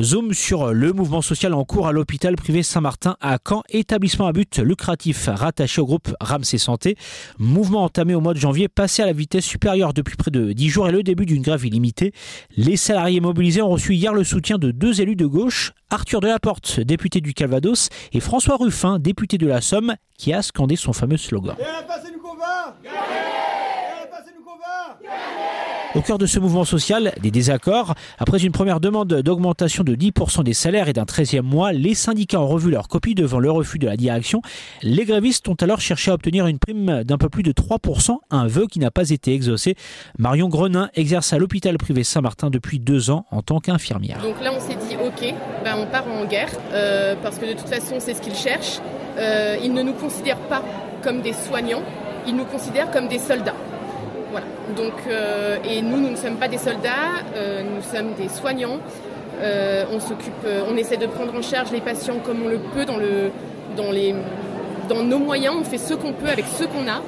Zoom sur le mouvement social en cours à l'hôpital privé Saint-Martin à Caen, établissement à but lucratif rattaché au groupe Ramsey Santé. Mouvement entamé au mois de janvier, passé à la vitesse supérieure depuis près de 10 jours et le début d'une grève illimitée. Les salariés mobilisés ont reçu hier le soutien de deux élus de gauche, Arthur Delaporte, député du Calvados, et François Ruffin, député de la Somme, qui a scandé son fameux slogan. Au cœur de ce mouvement social, des désaccords. Après une première demande d'augmentation de 10% des salaires et d'un 13e mois, les syndicats ont revu leur copie devant le refus de la direction. Les grévistes ont alors cherché à obtenir une prime d'un peu plus de 3%, un vœu qui n'a pas été exaucé. Marion Grenin exerce à l'hôpital privé Saint-Martin depuis deux ans en tant qu'infirmière. Donc là, on s'est dit, ok, ben on part en guerre, euh, parce que de toute façon, c'est ce qu'ils cherchent. Euh, ils ne nous considèrent pas comme des soignants, ils nous considèrent comme des soldats. Voilà. Donc, euh, et nous, nous ne sommes pas des soldats, euh, nous sommes des soignants. Euh, on s'occupe, on essaie de prendre en charge les patients comme on le peut dans, nos moyens. On fait ce qu'on peut avec ce qu'on a.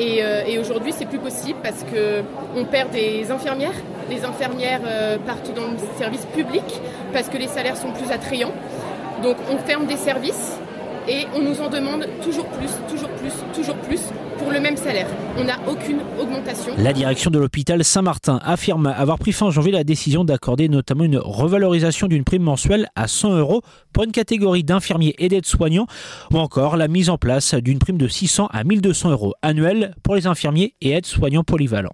et, et aujourd'hui, c'est plus possible parce que on perd des infirmières. Les infirmières partent dans le service public parce que les salaires sont plus attrayants. Donc, on ferme des services et on nous en demande toujours plus, toujours plus, toujours plus pour le même salaire. On n'a aucune augmentation. La direction de l'hôpital Saint-Martin affirme avoir pris fin janvier la décision d'accorder notamment une revalorisation d'une prime mensuelle à 100 euros pour une catégorie d'infirmiers et d'aides-soignants, ou encore la mise en place d'une prime de 600 à 1200 euros annuels pour les infirmiers et aides-soignants polyvalents.